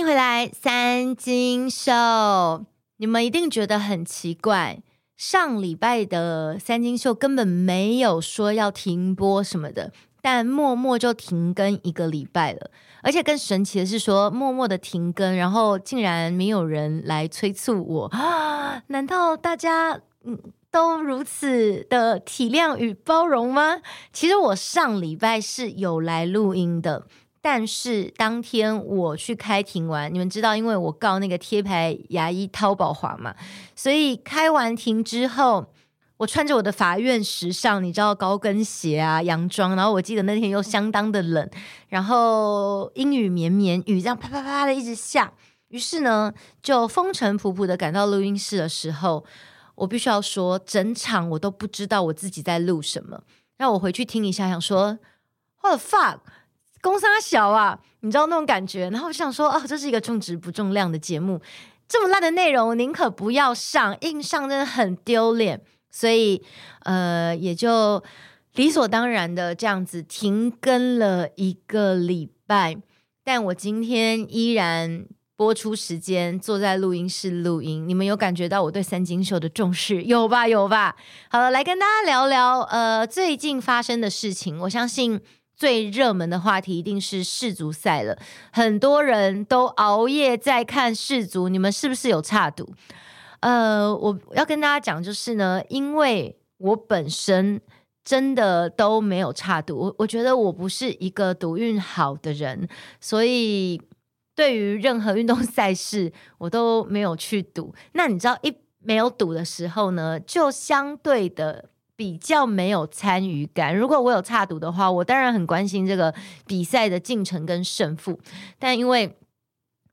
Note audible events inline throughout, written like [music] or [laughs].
欢迎回来，三金秀。你们一定觉得很奇怪，上礼拜的三金秀根本没有说要停播什么的，但默默就停更一个礼拜了。而且更神奇的是说，说默默的停更，然后竟然没有人来催促我啊？[gasps] 难道大家嗯都如此的体谅与包容吗？其实我上礼拜是有来录音的。但是当天我去开庭完，你们知道，因为我告那个贴牌牙医淘宝华嘛，所以开完庭之后，我穿着我的法院时尚，你知道高跟鞋啊、洋装，然后我记得那天又相当的冷，然后阴雨绵绵，雨这样啪啪啪的一直下，于是呢，就风尘仆仆的赶到录音室的时候，我必须要说，整场我都不知道我自己在录什么，让我回去听一下，想说，What the fuck？公三小啊，你知道那种感觉，然后我想说，哦，这是一个重质不重量的节目，这么烂的内容，宁可不要上，硬上真的很丢脸，所以呃，也就理所当然的这样子停更了一个礼拜。但我今天依然播出时间，坐在录音室录音，你们有感觉到我对三金秀的重视？有吧，有吧。好了，来跟大家聊聊呃最近发生的事情，我相信。最热门的话题一定是世足赛了，很多人都熬夜在看世足，你们是不是有差赌？呃，我要跟大家讲，就是呢，因为我本身真的都没有差赌，我我觉得我不是一个赌运好的人，所以对于任何运动 [laughs] 赛事我都没有去赌。那你知道，一没有赌的时候呢，就相对的。比较没有参与感。如果我有插赌的话，我当然很关心这个比赛的进程跟胜负。但因为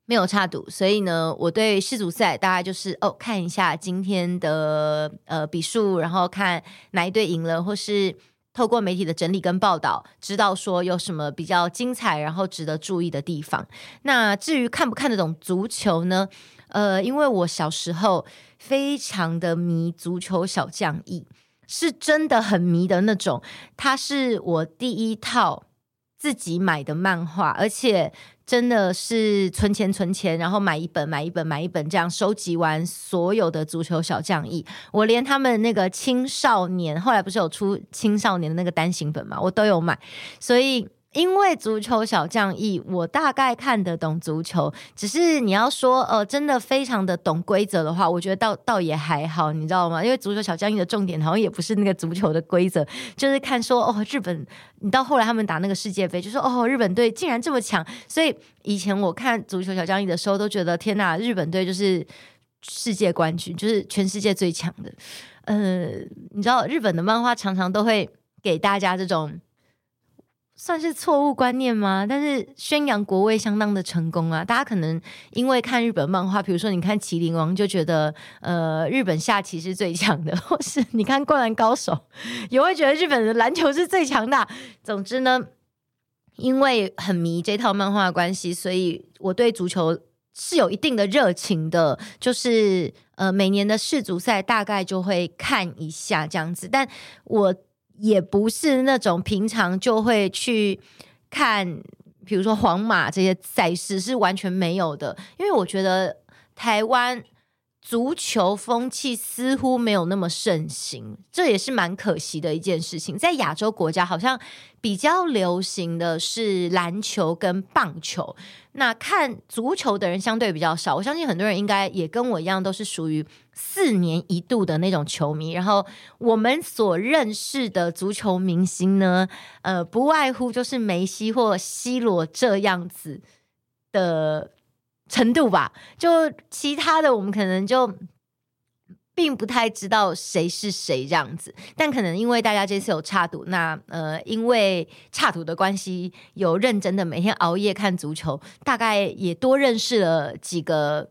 没有插赌，所以呢，我对世足赛大概就是哦，看一下今天的呃比数，然后看哪一队赢了，或是透过媒体的整理跟报道，知道说有什么比较精彩，然后值得注意的地方。那至于看不看得懂足球呢？呃，因为我小时候非常的迷足球小将翼。是真的很迷的那种，它是我第一套自己买的漫画，而且真的是存钱存钱，然后买一本买一本买一本这样收集完所有的足球小将义，我连他们那个青少年后来不是有出青少年的那个单行本嘛，我都有买，所以。因为足球小将一，我大概看得懂足球，只是你要说呃，真的非常的懂规则的话，我觉得倒倒也还好，你知道吗？因为足球小将一的重点好像也不是那个足球的规则，就是看说哦，日本，你到后来他们打那个世界杯，就说哦，日本队竟然这么强，所以以前我看足球小将一的时候都觉得天哪，日本队就是世界冠军，就是全世界最强的。呃，你知道日本的漫画常常都会给大家这种。算是错误观念吗？但是宣扬国威相当的成功啊！大家可能因为看日本漫画，比如说你看《麒麟王》，就觉得呃日本下棋是最强的，或是你看《灌篮高手》，也会觉得日本的篮球是最强的。总之呢，因为很迷这套漫画的关系，所以我对足球是有一定的热情的。就是呃每年的世足赛大概就会看一下这样子，但我。也不是那种平常就会去看，比如说皇马这些赛事是完全没有的，因为我觉得台湾足球风气似乎没有那么盛行，这也是蛮可惜的一件事情。在亚洲国家，好像比较流行的是篮球跟棒球。那看足球的人相对比较少，我相信很多人应该也跟我一样，都是属于四年一度的那种球迷。然后我们所认识的足球明星呢，呃，不外乎就是梅西或 C 罗这样子的程度吧。就其他的，我们可能就。并不太知道谁是谁这样子，但可能因为大家这次有差赌，那呃，因为差赌的关系，有认真的每天熬夜看足球，大概也多认识了几个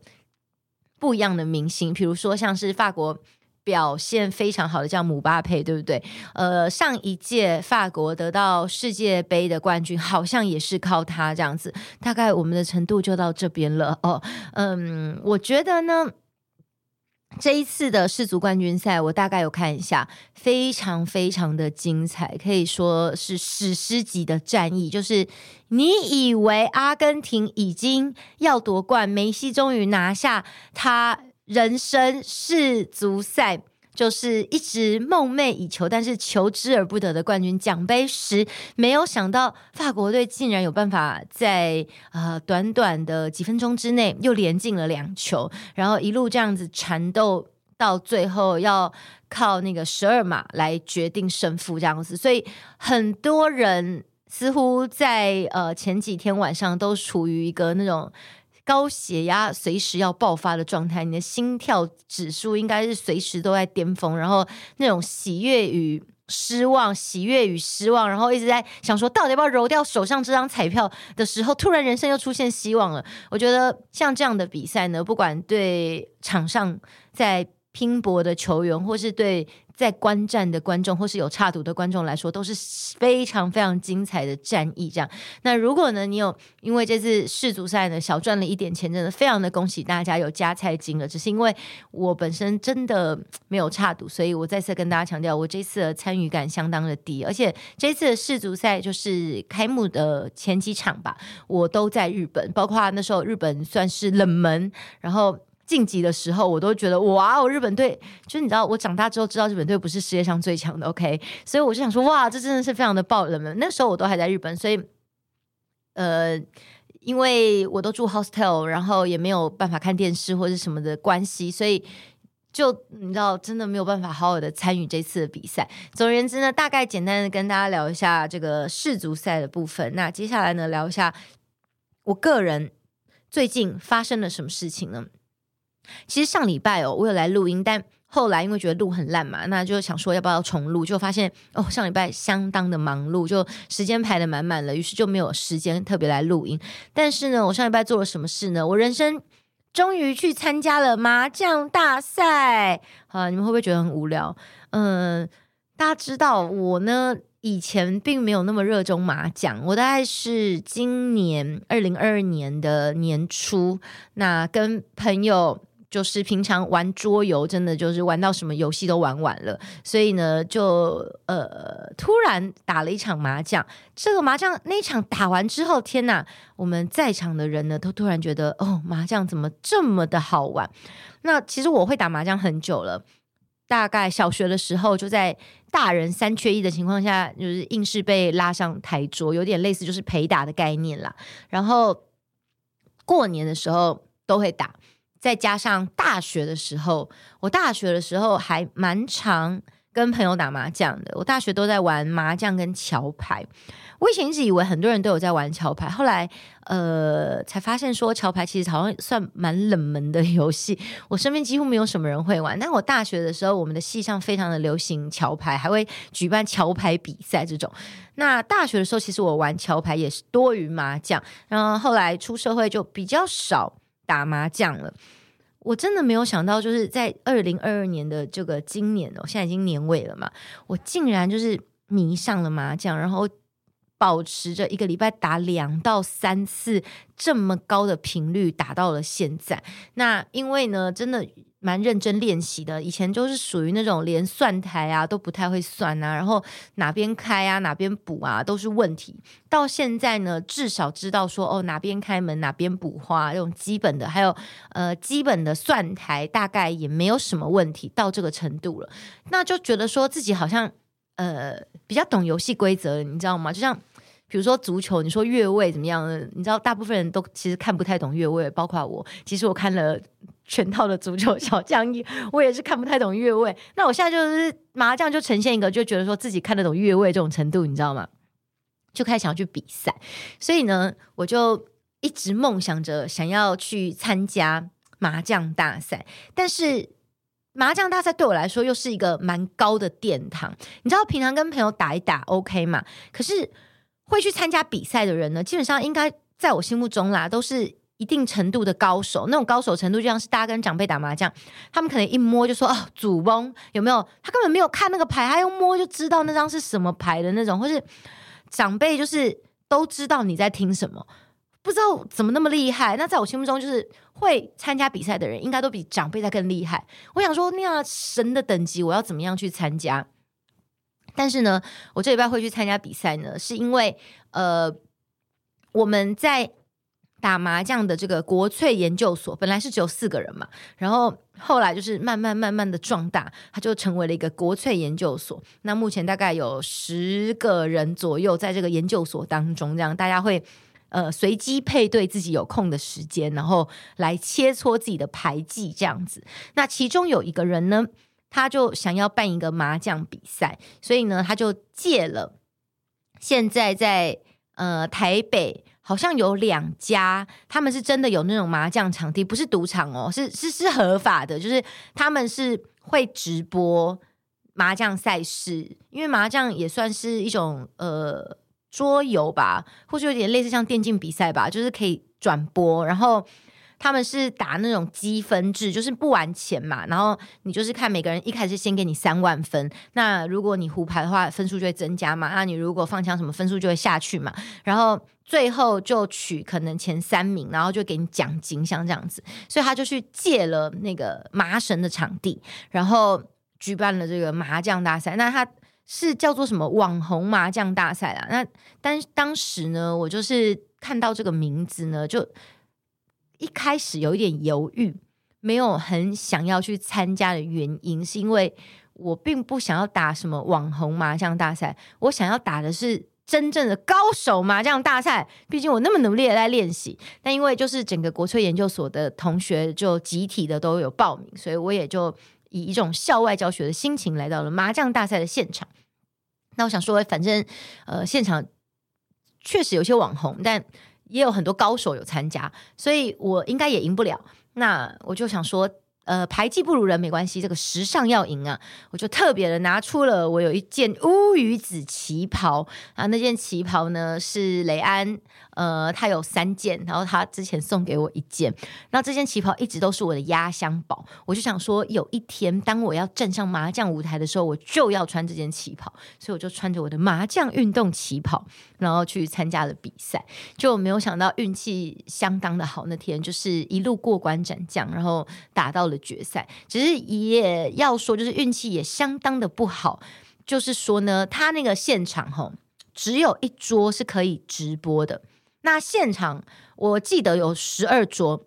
不一样的明星，比如说像是法国表现非常好的叫姆巴佩，对不对？呃，上一届法国得到世界杯的冠军，好像也是靠他这样子。大概我们的程度就到这边了哦。嗯，我觉得呢。这一次的世足冠军赛，我大概有看一下，非常非常的精彩，可以说是史诗级的战役。就是你以为阿根廷已经要夺冠，梅西终于拿下他人生世足赛。就是一直梦寐以求，但是求之而不得的冠军奖杯时，没有想到法国队竟然有办法在呃短短的几分钟之内又连进了两球，然后一路这样子缠斗到最后，要靠那个十二码来决定胜负这样子，所以很多人似乎在呃前几天晚上都处于一个那种。高血压随时要爆发的状态，你的心跳指数应该是随时都在巅峰，然后那种喜悦与失望，喜悦与失望，然后一直在想说，到底要不要揉掉手上这张彩票的时候，突然人生又出现希望了。我觉得像这样的比赛呢，不管对场上在拼搏的球员，或是对。在观战的观众或是有插图的观众来说，都是非常非常精彩的战役。这样，那如果呢，你有因为这次世足赛呢小赚了一点钱，真的非常的恭喜大家有加菜金了。只是因为我本身真的没有插图，所以我再次跟大家强调，我这次的参与感相当的低。而且这次的世足赛就是开幕的前几场吧，我都在日本，包括那时候日本算是冷门，然后。晋级的时候，我都觉得哇哦，日本队就是你知道，我长大之后知道日本队不是世界上最强的，OK，所以我就想说哇，这真的是非常的爆冷门。那时候我都还在日本，所以呃，因为我都住 hostel，然后也没有办法看电视或者什么的关系，所以就你知道，真的没有办法好好的参与这次的比赛。总而言之呢，大概简单的跟大家聊一下这个世足赛的部分。那接下来呢，聊一下我个人最近发生了什么事情呢？其实上礼拜哦，我有来录音，但后来因为觉得录很烂嘛，那就想说要不要重录，就发现哦，上礼拜相当的忙碌，就时间排得满满了，于是就没有时间特别来录音。但是呢，我上礼拜做了什么事呢？我人生终于去参加了麻将大赛。啊，你们会不会觉得很无聊？嗯，大家知道我呢，以前并没有那么热衷麻将，我大概是今年二零二二年的年初，那跟朋友。就是平常玩桌游，真的就是玩到什么游戏都玩完了，所以呢，就呃突然打了一场麻将。这个麻将那一场打完之后，天哪！我们在场的人呢，都突然觉得哦，麻将怎么这么的好玩？那其实我会打麻将很久了，大概小学的时候就在大人三缺一的情况下，就是硬是被拉上台桌，有点类似就是陪打的概念啦。然后过年的时候都会打。再加上大学的时候，我大学的时候还蛮常跟朋友打麻将的。我大学都在玩麻将跟桥牌。我以前一直以为很多人都有在玩桥牌，后来呃才发现说桥牌其实好像算蛮冷门的游戏。我身边几乎没有什么人会玩。但我大学的时候，我们的系上非常的流行桥牌，还会举办桥牌比赛这种。那大学的时候，其实我玩桥牌也是多于麻将。然后后来出社会就比较少。打麻将了，我真的没有想到，就是在二零二二年的这个今年哦，现在已经年尾了嘛，我竟然就是迷上了麻将，然后保持着一个礼拜打两到三次这么高的频率，打到了现在。那因为呢，真的。蛮认真练习的，以前就是属于那种连算台啊都不太会算啊，然后哪边开啊哪边补啊都是问题。到现在呢，至少知道说哦哪边开门哪边补花这种基本的，还有呃基本的算台大概也没有什么问题，到这个程度了，那就觉得说自己好像呃比较懂游戏规则，你知道吗？就像比如说足球，你说越位怎么样？你知道大部分人都其实看不太懂越位，包括我，其实我看了。全套的足球小将，我也是看不太懂越位。那我现在就是麻将，就呈现一个就觉得说自己看得懂越位这种程度，你知道吗？就开始想要去比赛，所以呢，我就一直梦想着想要去参加麻将大赛。但是麻将大赛对我来说又是一个蛮高的殿堂，你知道，平常跟朋友打一打 OK 嘛？可是会去参加比赛的人呢，基本上应该在我心目中啦，都是。一定程度的高手，那种高手程度就像是大家跟长辈打麻将，他们可能一摸就说哦，主翁有没有？他根本没有看那个牌，他用摸就知道那张是什么牌的那种，或是长辈就是都知道你在听什么。不知道怎么那么厉害。那在我心目中，就是会参加比赛的人，应该都比长辈在更厉害。我想说，那样神的等级，我要怎么样去参加？但是呢，我这礼拜会去参加比赛呢，是因为呃，我们在打麻将的这个国粹研究所，本来是只有四个人嘛，然后后来就是慢慢慢慢的壮大，它就成为了一个国粹研究所。那目前大概有十个人左右在这个研究所当中，这样大家会呃随机配对自己有空的时间，然后来切磋自己的牌技这样子。那其中有一个人呢，他就想要办一个麻将比赛，所以呢，他就借了现在在呃台北好像有两家，他们是真的有那种麻将场地，不是赌场哦，是是是合法的，就是他们是会直播麻将赛事，因为麻将也算是一种呃桌游吧，或者有点类似像电竞比赛吧，就是可以转播，然后。他们是打那种积分制，就是不玩钱嘛，然后你就是看每个人一开始先给你三万分，那如果你胡牌的话，分数就会增加嘛，那你如果放枪什么分数就会下去嘛，然后最后就取可能前三名，然后就给你奖金，像这样子，所以他就去借了那个麻绳的场地，然后举办了这个麻将大赛，那他是叫做什么网红麻将大赛啦，那但当时呢，我就是看到这个名字呢，就。一开始有一点犹豫，没有很想要去参加的原因，是因为我并不想要打什么网红麻将大赛，我想要打的是真正的高手麻将大赛。毕竟我那么努力的在练习，但因为就是整个国粹研究所的同学就集体的都有报名，所以我也就以一种校外教学的心情来到了麻将大赛的现场。那我想说，反正呃，现场确实有些网红，但。也有很多高手有参加，所以我应该也赢不了。那我就想说。呃，牌技不如人没关系，这个时尚要赢啊！我就特别的拿出了我有一件乌鱼子旗袍啊，那件旗袍呢是雷安，呃，他有三件，然后他之前送给我一件，那这件旗袍一直都是我的压箱宝。我就想说，有一天当我要站上麻将舞台的时候，我就要穿这件旗袍，所以我就穿着我的麻将运动旗袍，然后去参加了比赛。就没有想到运气相当的好，那天就是一路过关斩将，然后打到了。决赛，只是也要说，就是运气也相当的不好。就是说呢，他那个现场吼，只有一桌是可以直播的。那现场我记得有十二桌。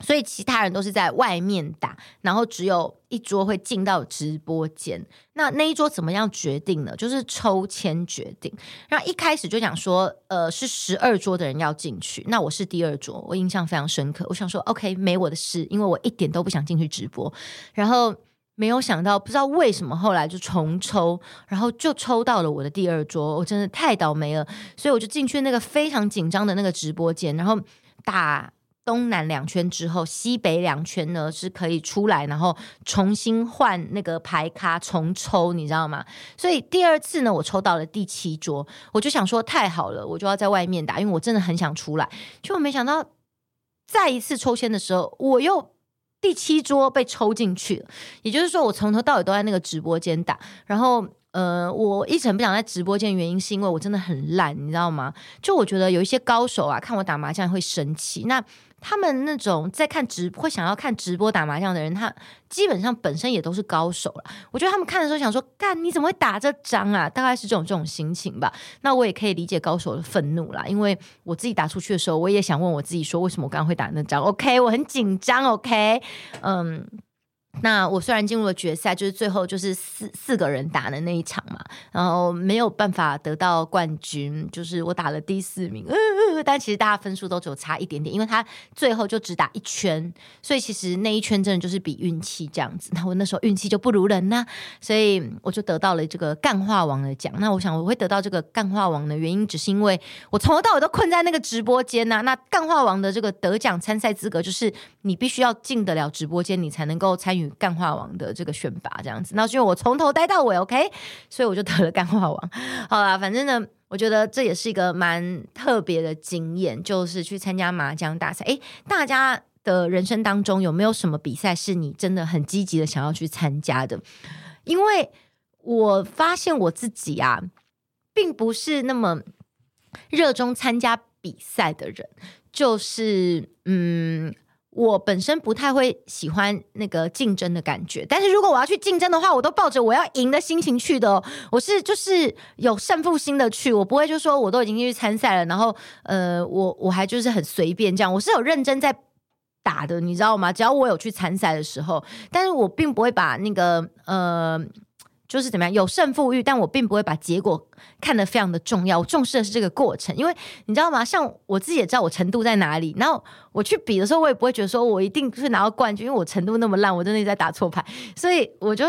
所以其他人都是在外面打，然后只有一桌会进到直播间。那那一桌怎么样决定呢？就是抽签决定。然后一开始就讲说，呃，是十二桌的人要进去。那我是第二桌，我印象非常深刻。我想说，OK，没我的事，因为我一点都不想进去直播。然后没有想到，不知道为什么后来就重抽，然后就抽到了我的第二桌。我真的太倒霉了，所以我就进去那个非常紧张的那个直播间，然后打。东南两圈之后，西北两圈呢是可以出来，然后重新换那个牌卡重抽，你知道吗？所以第二次呢，我抽到了第七桌，我就想说太好了，我就要在外面打，因为我真的很想出来。结果没想到，再一次抽签的时候，我又第七桌被抽进去了。也就是说，我从头到尾都在那个直播间打，然后。呃，我一直不想在直播间，原因是因为我真的很烂，你知道吗？就我觉得有一些高手啊，看我打麻将会生气。那他们那种在看直会想要看直播打麻将的人，他基本上本身也都是高手了。我觉得他们看的时候想说，干你怎么会打这张啊？大概是这种这种心情吧。那我也可以理解高手的愤怒啦，因为我自己打出去的时候，我也想问我自己说，为什么我刚刚会打那张？OK，我很紧张。OK，嗯。那我虽然进入了决赛，就是最后就是四四个人打的那一场嘛，然后没有办法得到冠军，就是我打了第四名，呃，但其实大家分数都只有差一点点，因为他最后就只打一圈，所以其实那一圈真的就是比运气这样子。那我那时候运气就不如人呐，所以我就得到了这个干话王的奖。那我想我会得到这个干话王的原因，只是因为我从头到尾都困在那个直播间呐。那干话王的这个得奖参赛资格，就是你必须要进得了直播间，你才能够参与。干话王的这个选拔这样子，那是因为我从头待到尾，OK，所以我就得了干话王。[laughs] 好啦，反正呢，我觉得这也是一个蛮特别的经验，就是去参加麻将大赛。诶，大家的人生当中有没有什么比赛是你真的很积极的想要去参加的？因为我发现我自己啊，并不是那么热衷参加。比赛的人，就是嗯。我本身不太会喜欢那个竞争的感觉，但是如果我要去竞争的话，我都抱着我要赢的心情去的。我是就是有胜负心的去，我不会就说我都已经去参赛了，然后呃，我我还就是很随便这样，我是有认真在打的，你知道吗？只要我有去参赛的时候，但是我并不会把那个呃。就是怎么样有胜负欲，但我并不会把结果看得非常的重要。我重视的是这个过程，因为你知道吗？像我自己也知道我程度在哪里，然后我去比的时候，我也不会觉得说我一定是拿到冠军，因为我程度那么烂，我真的在打错牌，所以我就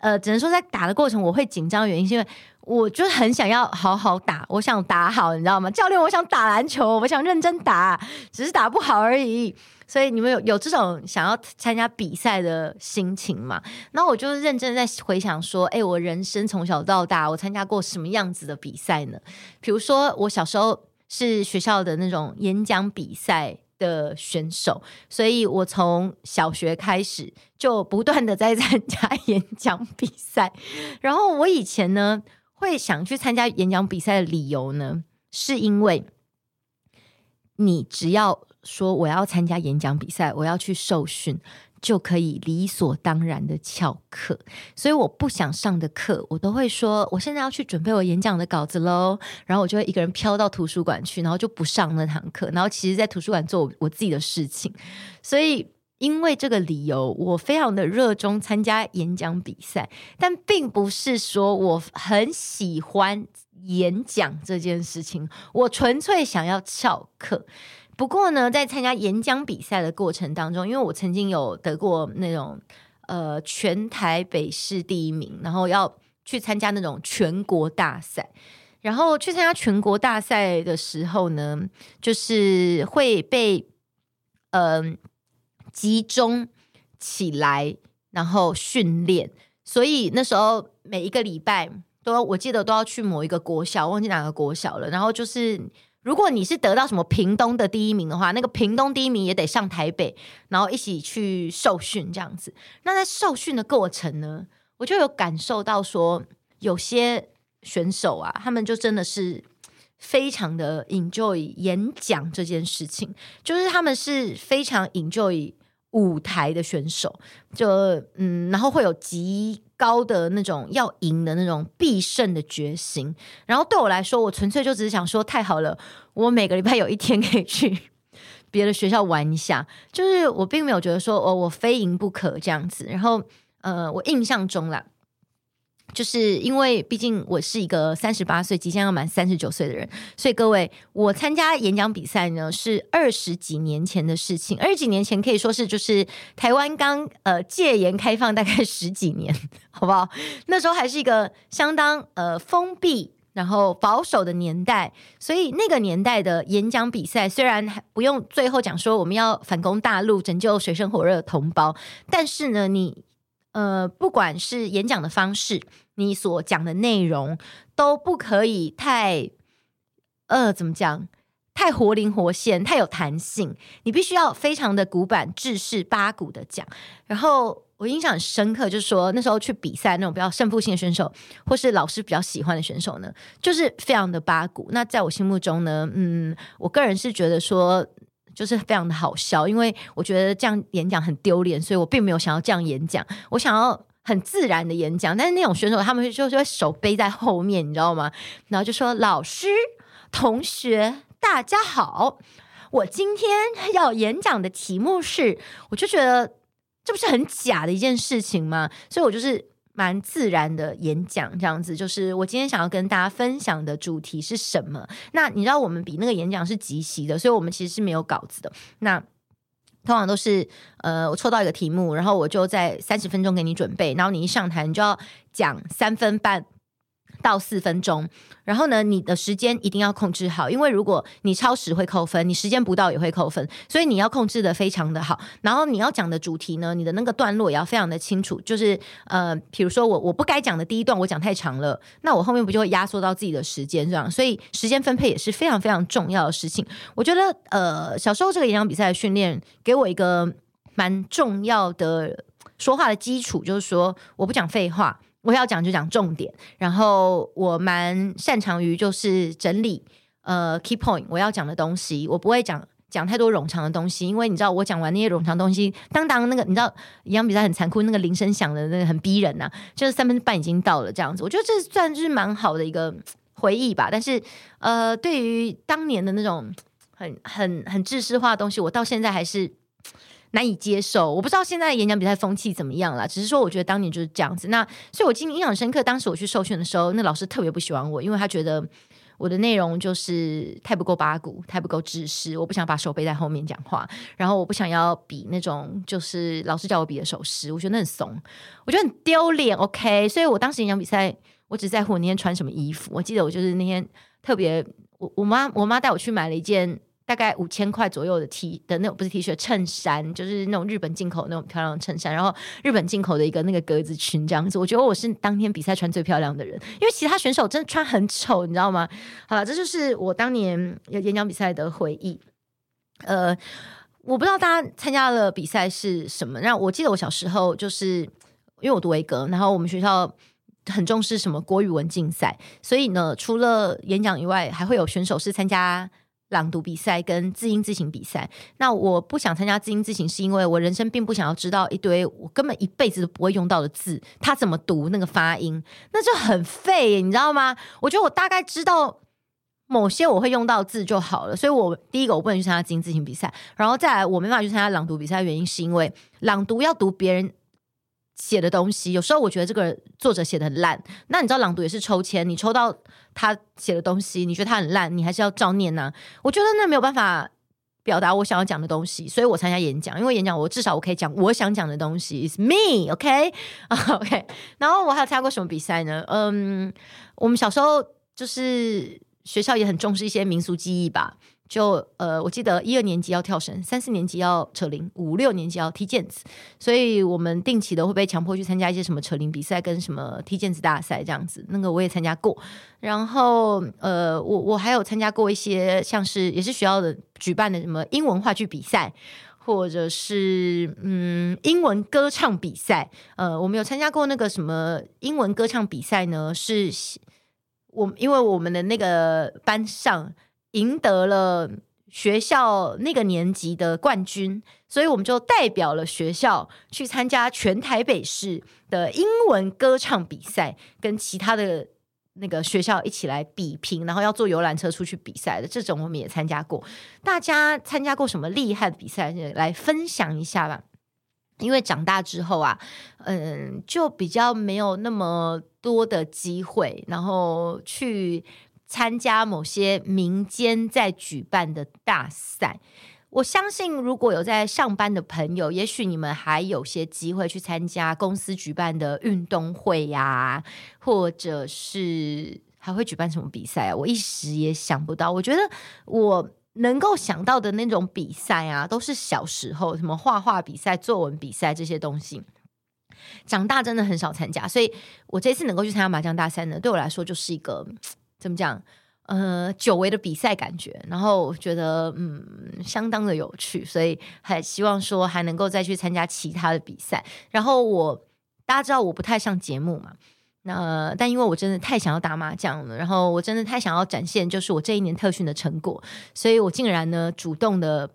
呃，只能说在打的过程我会紧张原因是因为我就很想要好好打，我想打好，你知道吗？教练，我想打篮球，我想认真打，只是打不好而已。所以你们有有这种想要参加比赛的心情吗？那我就是认真在回想说，哎，我人生从小到大，我参加过什么样子的比赛呢？比如说，我小时候是学校的那种演讲比赛的选手，所以我从小学开始就不断的在参加演讲比赛。然后我以前呢，会想去参加演讲比赛的理由呢，是因为你只要。说我要参加演讲比赛，我要去受训，就可以理所当然的翘课。所以我不想上的课，我都会说我现在要去准备我演讲的稿子喽。然后我就会一个人飘到图书馆去，然后就不上那堂课。然后其实，在图书馆做我自己的事情。所以因为这个理由，我非常的热衷参加演讲比赛，但并不是说我很喜欢演讲这件事情。我纯粹想要翘课。不过呢，在参加演讲比赛的过程当中，因为我曾经有得过那种呃全台北市第一名，然后要去参加那种全国大赛，然后去参加全国大赛的时候呢，就是会被嗯、集中起来，然后训练，所以那时候每一个礼拜都，我记得都要去某一个国小，忘记哪个国小了，然后就是。如果你是得到什么屏东的第一名的话，那个屏东第一名也得上台北，然后一起去受训这样子。那在受训的过程呢，我就有感受到说，有些选手啊，他们就真的是非常的 enjoy 演讲这件事情，就是他们是非常 enjoy 舞台的选手，就嗯，然后会有极。高的那种要赢的那种必胜的决心，然后对我来说，我纯粹就只是想说，太好了，我每个礼拜有一天可以去 [laughs] 别的学校玩一下，就是我并没有觉得说，哦，我非赢不可这样子。然后，呃，我印象中啦。就是因为毕竟我是一个三十八岁即将要满三十九岁的人，所以各位，我参加演讲比赛呢是二十几年前的事情。二十几年前可以说是就是台湾刚呃戒严开放大概十几年，好不好？那时候还是一个相当呃封闭然后保守的年代，所以那个年代的演讲比赛虽然还不用最后讲说我们要反攻大陆拯救水深火热的同胞，但是呢你。呃，不管是演讲的方式，你所讲的内容都不可以太，呃，怎么讲？太活灵活现，太有弹性。你必须要非常的古板、制式、八股的讲。然后我印象很深刻，就是说那时候去比赛那种比较胜负性的选手，或是老师比较喜欢的选手呢，就是非常的八股。那在我心目中呢，嗯，我个人是觉得说。就是非常的好笑，因为我觉得这样演讲很丢脸，所以我并没有想要这样演讲。我想要很自然的演讲，但是那种选手他们就就会手背在后面，你知道吗？然后就说：“老师、同学，大家好，我今天要演讲的题目是……”我就觉得这不是很假的一件事情吗？所以我就是。蛮自然的演讲，这样子就是我今天想要跟大家分享的主题是什么？那你知道我们比那个演讲是即席的，所以我们其实是没有稿子的。那通常都是呃，我抽到一个题目，然后我就在三十分钟给你准备，然后你一上台，你就要讲三分半。到四分钟，然后呢，你的时间一定要控制好，因为如果你超时会扣分，你时间不到也会扣分，所以你要控制得非常的好。然后你要讲的主题呢，你的那个段落也要非常的清楚，就是呃，比如说我我不该讲的第一段我讲太长了，那我后面不就会压缩到自己的时间这样？所以时间分配也是非常非常重要的事情。我觉得呃，小时候这个演讲比赛的训练给我一个蛮重要的说话的基础，就是说我不讲废话。我要讲就讲重点，然后我蛮擅长于就是整理呃 key point 我要讲的东西，我不会讲讲太多冗长的东西，因为你知道我讲完那些冗长东西，当当那个你知道营养比赛很残酷，那个铃声响的那个很逼人呐、就是三分半已经到了这样子，我觉得这算是蛮好的一个回忆吧。但是呃，对于当年的那种很很很知识化的东西，我到现在还是。难以接受，我不知道现在演讲比赛风气怎么样了。只是说，我觉得当年就是这样子。那所以，我今天印象深刻。当时我去受训的时候，那老师特别不喜欢我，因为他觉得我的内容就是太不够八股，太不够知识。我不想把手背在后面讲话，然后我不想要比那种就是老师叫我比的手势，我觉得那很怂，我觉得很丢脸。OK，所以我当时演讲比赛，我只在乎我那天穿什么衣服。我记得我就是那天特别，我我妈我妈带我去买了一件。大概五千块左右的 T 的那种不是 T 恤衬衫，就是那种日本进口那种漂亮的衬衫，然后日本进口的一个那个格子裙这样子。我觉得我是当天比赛穿最漂亮的人，因为其他选手真的穿很丑，你知道吗？好了，这就是我当年演讲比赛的回忆。呃，我不知道大家参加了比赛是什么。那我记得我小时候就是因为我读维格，然后我们学校很重视什么国语文竞赛，所以呢，除了演讲以外，还会有选手是参加。朗读比赛跟字音字形比赛，那我不想参加字音字形，是因为我人生并不想要知道一堆我根本一辈子都不会用到的字，它怎么读那个发音，那就很废，你知道吗？我觉得我大概知道某些我会用到字就好了，所以我第一个我不能去参加字音字形比赛，然后再来我没办法去参加朗读比赛原因是因为朗读要读别人写的东西，有时候我觉得这个作者写的很烂。那你知道朗读也是抽签，你抽到他写的东西，你觉得他很烂，你还是要照念呐、啊。我觉得那没有办法表达我想要讲的东西，所以我参加演讲，因为演讲我至少我可以讲我想讲的东西。It's me，OK，OK、[laughs] 然后我还有参加过什么比赛呢？嗯，我们小时候就是学校也很重视一些民俗技艺吧。就呃，我记得一二年级要跳绳，三四年级要扯铃，五六年级要踢毽子，所以我们定期的会被强迫去参加一些什么扯铃比赛跟什么踢毽子大赛这样子。那个我也参加过，然后呃，我我还有参加过一些像是也是学校的举办的什么英文话剧比赛，或者是嗯英文歌唱比赛。呃，我们有参加过那个什么英文歌唱比赛呢？是我因为我们的那个班上。赢得了学校那个年级的冠军，所以我们就代表了学校去参加全台北市的英文歌唱比赛，跟其他的那个学校一起来比拼，然后要坐游览车出去比赛的这种，我们也参加过。大家参加过什么厉害的比赛？来分享一下吧。因为长大之后啊，嗯，就比较没有那么多的机会，然后去。参加某些民间在举办的大赛，我相信如果有在上班的朋友，也许你们还有些机会去参加公司举办的运动会呀、或者是还会举办什么比赛啊？我一时也想不到。我觉得我能够想到的那种比赛啊，都是小时候什么画画比赛、作文比赛这些东西。长大真的很少参加，所以我这次能够去参加麻将大赛呢，对我来说就是一个。怎么讲？呃，久违的比赛感觉，然后觉得嗯，相当的有趣，所以还希望说还能够再去参加其他的比赛。然后我大家知道我不太上节目嘛，那但因为我真的太想要打麻将了，然后我真的太想要展现就是我这一年特训的成果，所以我竟然呢主动的。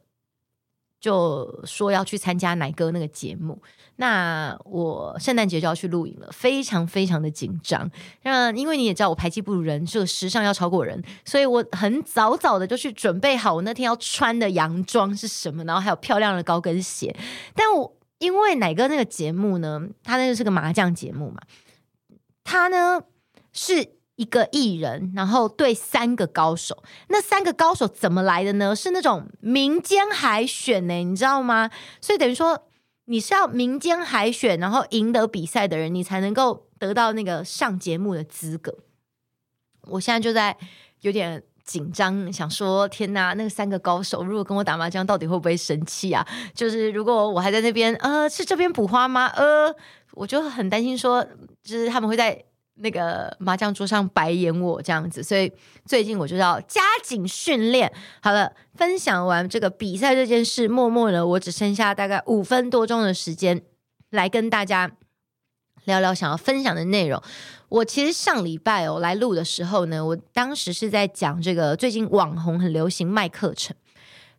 就说要去参加奶哥那个节目，那我圣诞节就要去录影了，非常非常的紧张。那因为你也知道我排技不如人，这个时尚要超过人，所以我很早早的就去准备好我那天要穿的洋装是什么，然后还有漂亮的高跟鞋。但我因为奶哥那个节目呢，他那个是个麻将节目嘛，他呢是。一个艺人，然后对三个高手，那三个高手怎么来的呢？是那种民间海选呢，你知道吗？所以等于说你是要民间海选，然后赢得比赛的人，你才能够得到那个上节目的资格。我现在就在有点紧张，想说天哪，那三个高手如果跟我打麻将，到底会不会生气啊？就是如果我还在那边，呃，是这边补花吗？呃，我就很担心说，就是他们会在。那个麻将桌上白眼我这样子，所以最近我就要加紧训练。好了，分享完这个比赛这件事，默默的我只剩下大概五分多钟的时间来跟大家聊聊想要分享的内容。我其实上礼拜哦来录的时候呢，我当时是在讲这个最近网红很流行卖课程。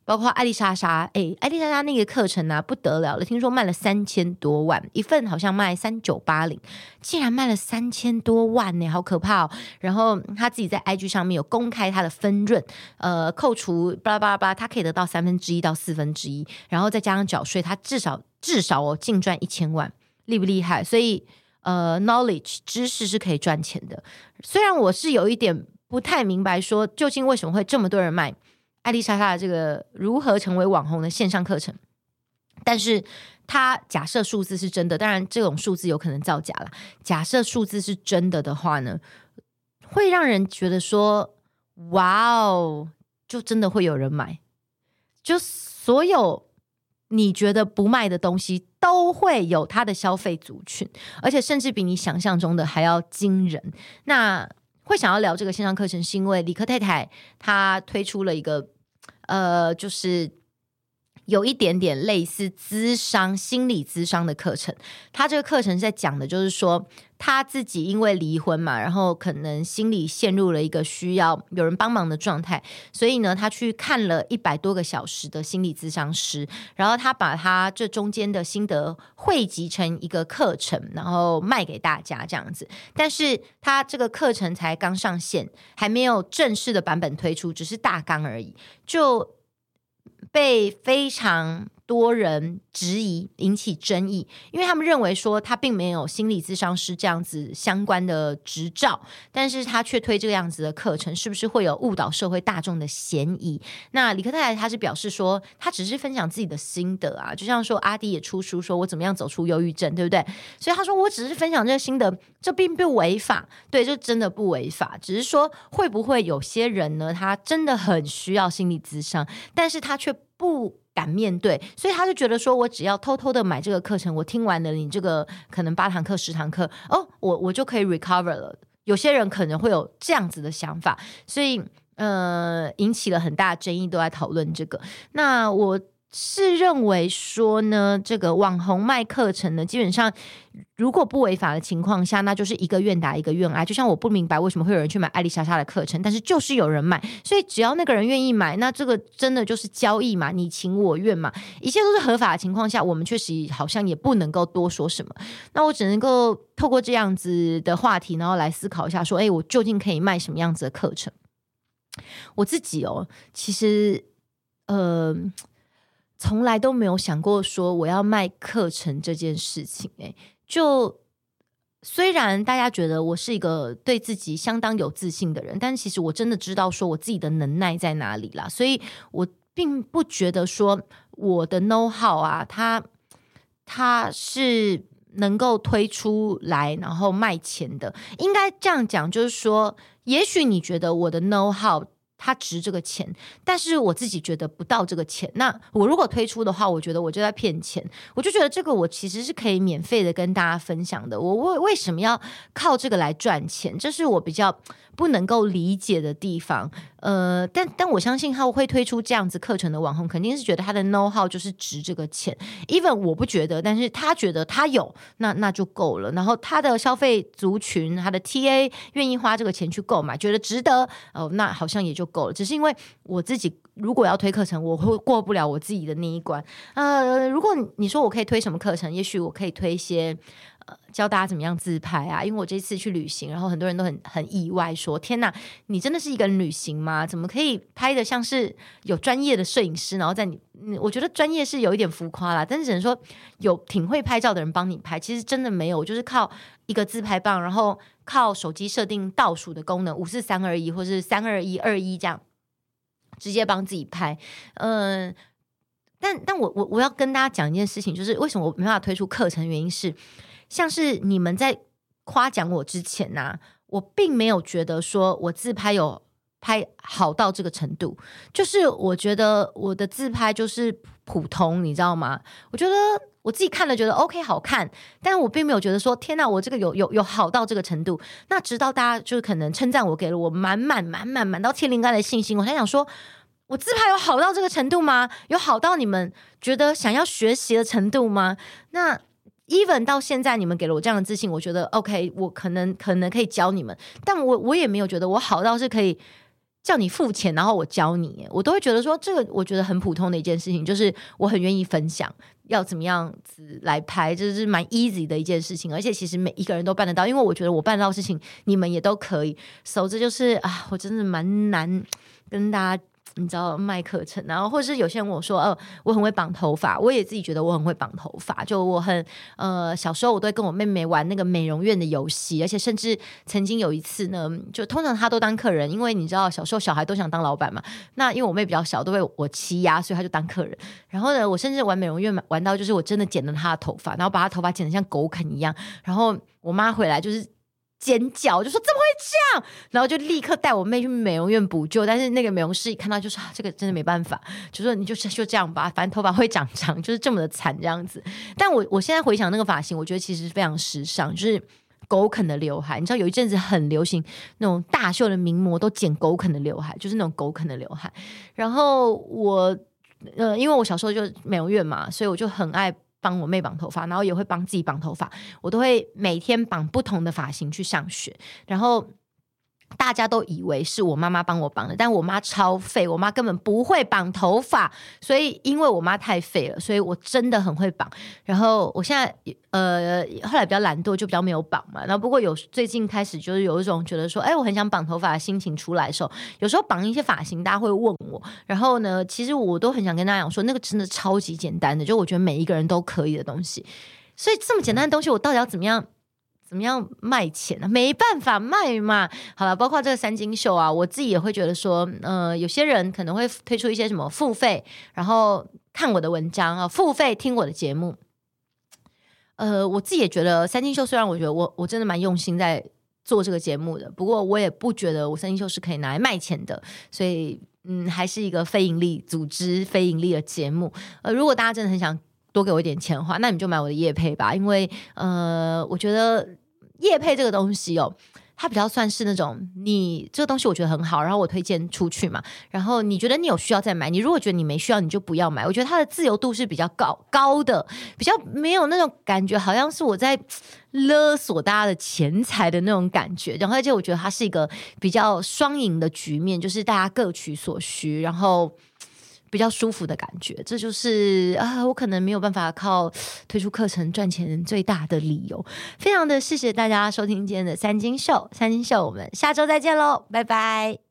包括艾丽莎莎，哎，艾丽莎莎那个课程呢、不得了了，听说卖了三千多万一份，好像卖三九八零，竟然卖了三千多万呢，好可怕哦！然后他自己在 IG 上面有公开他的分润，呃，扣除巴拉巴拉巴拉，他可以得到三分之一到四分之一，然后再加上缴税，他至少至少哦净赚一千万，厉不厉害？所以呃，knowledge 知识是可以赚钱的。虽然我是有一点不太明白，说究竟为什么会这么多人买。艾丽莎莎的这个如何成为网红的线上课程，但是他假设数字是真的，当然这种数字有可能造假了。假设数字是真的的话呢，会让人觉得说：“哇哦，就真的会有人买。”就所有你觉得不卖的东西，都会有它的消费族群，而且甚至比你想象中的还要惊人。那会想要聊这个线上课程，是因为李克太太她推出了一个。呃，就是有一点点类似咨商、心理咨商的课程。他这个课程在讲的就是说，他自己因为离婚嘛，然后可能心里陷入了一个需要有人帮忙的状态，所以呢，他去看了一百多个小时的心理咨商师，然后他把他这中间的心得汇集成一个课程，然后卖给大家这样子。但是他这个课程才刚上线，还没有正式的版本推出，只是大纲而已。就被非常多人质疑，引起争议，因为他们认为说他并没有心理咨商师这样子相关的执照，但是他却推这个样子的课程，是不是会有误导社会大众的嫌疑？那李克太太他是表示说，他只是分享自己的心得啊，就像说阿迪也出书，说我怎么样走出忧郁症，对不对？所以他说我只是分享这个心得，这并不违法，对，这真的不违法，只是说会不会有些人呢，他真的很需要心理咨商，但是他却不。敢面对，所以他就觉得说，我只要偷偷的买这个课程，我听完了你这个可能八堂课、十堂课，哦，我我就可以 recover 了。有些人可能会有这样子的想法，所以呃，引起了很大争议，都在讨论这个。那我。是认为说呢，这个网红卖课程呢，基本上如果不违法的情况下，那就是一个愿打一个愿挨。就像我不明白为什么会有人去买艾丽莎莎的课程，但是就是有人买，所以只要那个人愿意买，那这个真的就是交易嘛，你情我愿嘛，一切都是合法的情况下，我们确实好像也不能够多说什么。那我只能够透过这样子的话题，然后来思考一下，说，哎，我究竟可以卖什么样子的课程？我自己哦，其实，呃。从来都没有想过说我要卖课程这件事情，欸，就虽然大家觉得我是一个对自己相当有自信的人，但其实我真的知道说我自己的能耐在哪里啦，所以我并不觉得说我的 know how 啊，它它是能够推出来然后卖钱的。应该这样讲，就是说，也许你觉得我的 know how。他值这个钱，但是我自己觉得不到这个钱。那我如果推出的话，我觉得我就在骗钱。我就觉得这个我其实是可以免费的跟大家分享的。我为为什么要靠这个来赚钱？这是我比较不能够理解的地方。呃，但但我相信他会推出这样子课程的网红，肯定是觉得他的 know how 就是值这个钱。Even 我不觉得，但是他觉得他有，那那就够了。然后他的消费族群，他的 TA 愿意花这个钱去购买，觉得值得哦，那好像也就够了。只是因为我自己如果要推课程，我会过不了我自己的那一关。呃，如果你说我可以推什么课程，也许我可以推一些。呃，教大家怎么样自拍啊？因为我这次去旅行，然后很多人都很很意外，说：“天哪，你真的是一个人旅行吗？怎么可以拍得像是有专业的摄影师？然后在你……我觉得专业是有一点浮夸啦，但是只能说有挺会拍照的人帮你拍。其实真的没有，就是靠一个自拍棒，然后靠手机设定倒数的功能，五四三二一，或是三二一二一这样，直接帮自己拍。嗯、但但我我我要跟大家讲一件事情，就是为什么我没办法推出课程，原因是。像是你们在夸奖我之前呐、我并没有觉得说我自拍有拍好到这个程度，就是我觉得我的自拍就是普通，你知道吗？我觉得我自己看了觉得 OK 好看，但是我并没有觉得说天哪，我这个有有有好到这个程度。那直到大家就是可能称赞我，给了我满满满满满到天灵盖的信心，我才想说，我自拍有好到这个程度吗？有好到你们觉得想要学习的程度吗？那。even 到现在，你们给了我这样的自信，我觉得 OK，我可能可能可以教你们，但我我也没有觉得我好到是可以叫你付钱，然后我教你，我都会觉得说这个我觉得很普通的一件事情，就是我很愿意分享，要怎么样子来拍，这是蛮 easy 的一件事情，而且其实每一个人都办得到，因为我觉得我办到的事情，你们也都可以，所以这就是啊，我真的蛮难跟大家。你知道卖课程，然后或者是有些人我说：“哦，我很会绑头发。”我也自己觉得我很会绑头发。就我很呃，小时候我都会跟我妹妹玩那个美容院的游戏，而且甚至曾经有一次呢，就通常她都当客人，因为你知道小时候小孩都想当老板嘛。那因为我妹比较小，都被我欺压，所以她就当客人。然后呢，我甚至玩美容院玩到就是我真的剪了她的头发，然后把她头发剪得像狗啃一样。然后我妈回来就是。尖叫，就说怎么会这样？然后就立刻带我妹去美容院补救。但是那个美容师一看到就说，啊，这个真的没办法，就说你就是就这样吧，反正头发会长长，就是这么的惨这样子。但我我现在回想那个发型，我觉得其实非常时尚，就是狗啃的刘海。你知道有一阵子很流行那种大秀的名模都剪狗啃的刘海，就是那种狗啃的刘海。然后我呃，因为我小时候就美容院嘛，所以我就很爱。帮我妹绑头发，然后也会帮自己绑头发。我都会每天绑不同的发型去上学，然后。大家都以为是我妈妈帮我绑的，但我妈超废，我妈根本不会绑头发，所以因为我妈太废了，所以我真的很会绑。然后我现在呃后来比较懒惰，就比较没有绑嘛。然后不过有最近开始就是有一种觉得说，哎，我很想绑头发的心情出来的时候，有时候绑一些发型，大家会问我。然后呢，其实我都很想跟大家讲说，那个真的超级简单的，就我觉得每一个人都可以的东西。所以这么简单的东西，我到底要怎么样？怎么样卖钱呢？没办法卖嘛。好了，包括这个三金秀啊，我自己也会觉得说，呃，有些人可能会推出一些什么付费，然后看我的文章啊，付费听我的节目。呃，我自己也觉得三金秀，虽然我觉得我我真的蛮用心在做这个节目的，不过我也不觉得我三金秀是可以拿来卖钱的，所以嗯，还是一个非盈利组织、非盈利的节目。呃，如果大家真的很想。多给我一点钱的话，那你就买我的业配吧，因为呃，我觉得业配这个东西哦，它比较算是那种你这个东西我觉得很好，然后我推荐出去嘛，然后你觉得你有需要再买，你如果觉得你没需要，你就不要买。我觉得它的自由度是比较高高的，比较没有那种感觉，好像是我在勒索大家的钱财的那种感觉。然后而且我觉得它是一个比较双赢的局面，就是大家各取所需，然后。比较舒服的感觉，这就是啊，我可能没有办法靠推出课程赚钱最大的理由。非常的谢谢大家收听今天的三金秀，三金秀，我们下周再见喽，拜拜。